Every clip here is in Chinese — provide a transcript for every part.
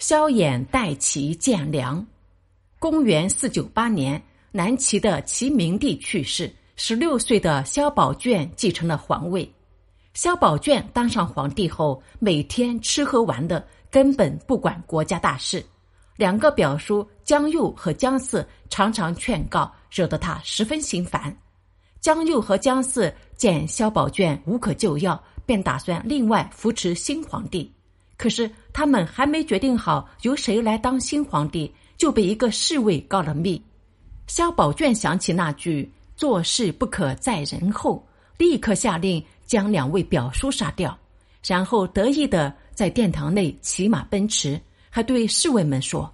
萧衍代齐建梁。公元四九八年，南齐的齐明帝去世，十六岁的萧宝卷继承了皇位。萧宝卷当上皇帝后，每天吃喝玩乐，根本不管国家大事。两个表叔江右和江四常常劝告，惹得他十分心烦。江右和江四见萧宝卷无可救药，便打算另外扶持新皇帝。可是他们还没决定好由谁来当新皇帝，就被一个侍卫告了密。萧宝卷想起那句“做事不可在人后”，立刻下令将两位表叔杀掉，然后得意的在殿堂内骑马奔驰，还对侍卫们说：“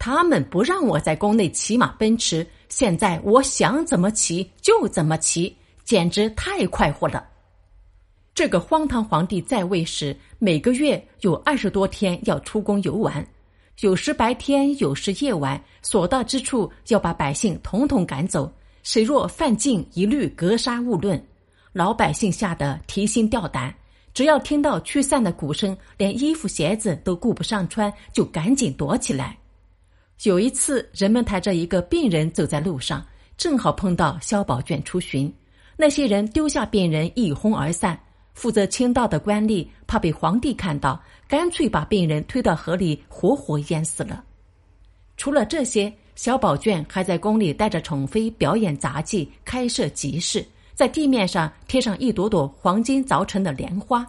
他们不让我在宫内骑马奔驰，现在我想怎么骑就怎么骑，简直太快活了。”这个荒唐皇帝在位时，每个月有二十多天要出宫游玩，有时白天，有时夜晚，所到之处要把百姓统统赶走，谁若犯禁，一律格杀勿论。老百姓吓得提心吊胆，只要听到驱散的鼓声，连衣服鞋子都顾不上穿，就赶紧躲起来。有一次，人们抬着一个病人走在路上，正好碰到萧宝卷出巡，那些人丢下病人，一哄而散。负责清道的官吏怕被皇帝看到，干脆把病人推到河里，活活淹死了。除了这些，小宝卷还在宫里带着宠妃表演杂技，开设集市，在地面上贴上一朵朵黄金凿成的莲花。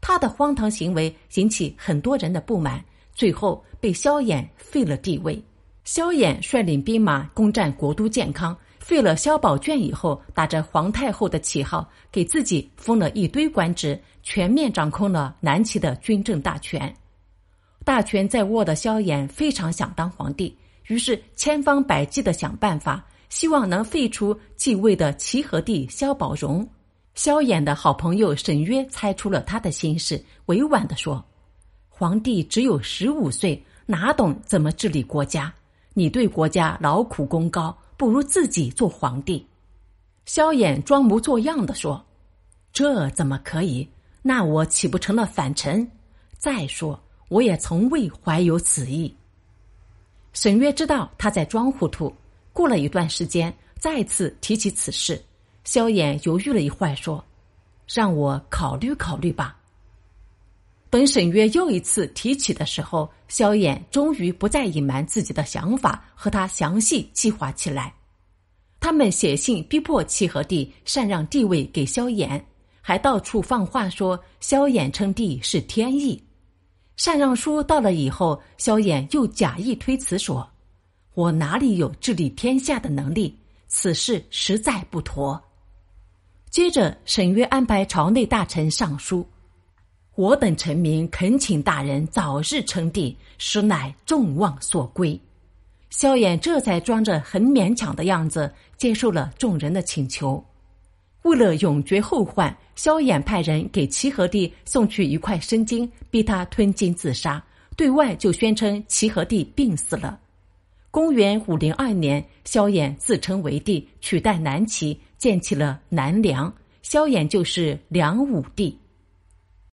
他的荒唐行为引起很多人的不满，最后被萧衍废了帝位。萧衍率领兵马攻占国都建康。废了萧宝卷以后，打着皇太后的旗号，给自己封了一堆官职，全面掌控了南齐的军政大权。大权在握的萧衍非常想当皇帝，于是千方百计的想办法，希望能废除继位的齐和帝萧宝融。萧衍的好朋友沈约猜出了他的心事，委婉的说：“皇帝只有十五岁，哪懂怎么治理国家？你对国家劳苦功高。”不如自己做皇帝。萧衍装模作样的说：“这怎么可以？那我岂不成了反臣？再说，我也从未怀有此意。”沈约知道他在装糊涂，过了一段时间，再次提起此事。萧衍犹豫了一会儿，说：“让我考虑考虑吧。”等沈约又一次提起的时候，萧衍终于不再隐瞒自己的想法，和他详细计划起来。他们写信逼迫齐和帝禅让帝位给萧衍，还到处放话说萧衍称帝是天意。禅让书到了以后，萧衍又假意推辞说：“我哪里有治理天下的能力？此事实在不妥。”接着，沈约安排朝内大臣上书。我等臣民恳请大人早日称帝，实乃众望所归。萧衍这才装着很勉强的样子接受了众人的请求。为了永绝后患，萧衍派人给齐和帝送去一块生金，逼他吞金自杀。对外就宣称齐和帝病死了。公元五零二年，萧衍自称为帝，取代南齐，建起了南梁。萧衍就是梁武帝。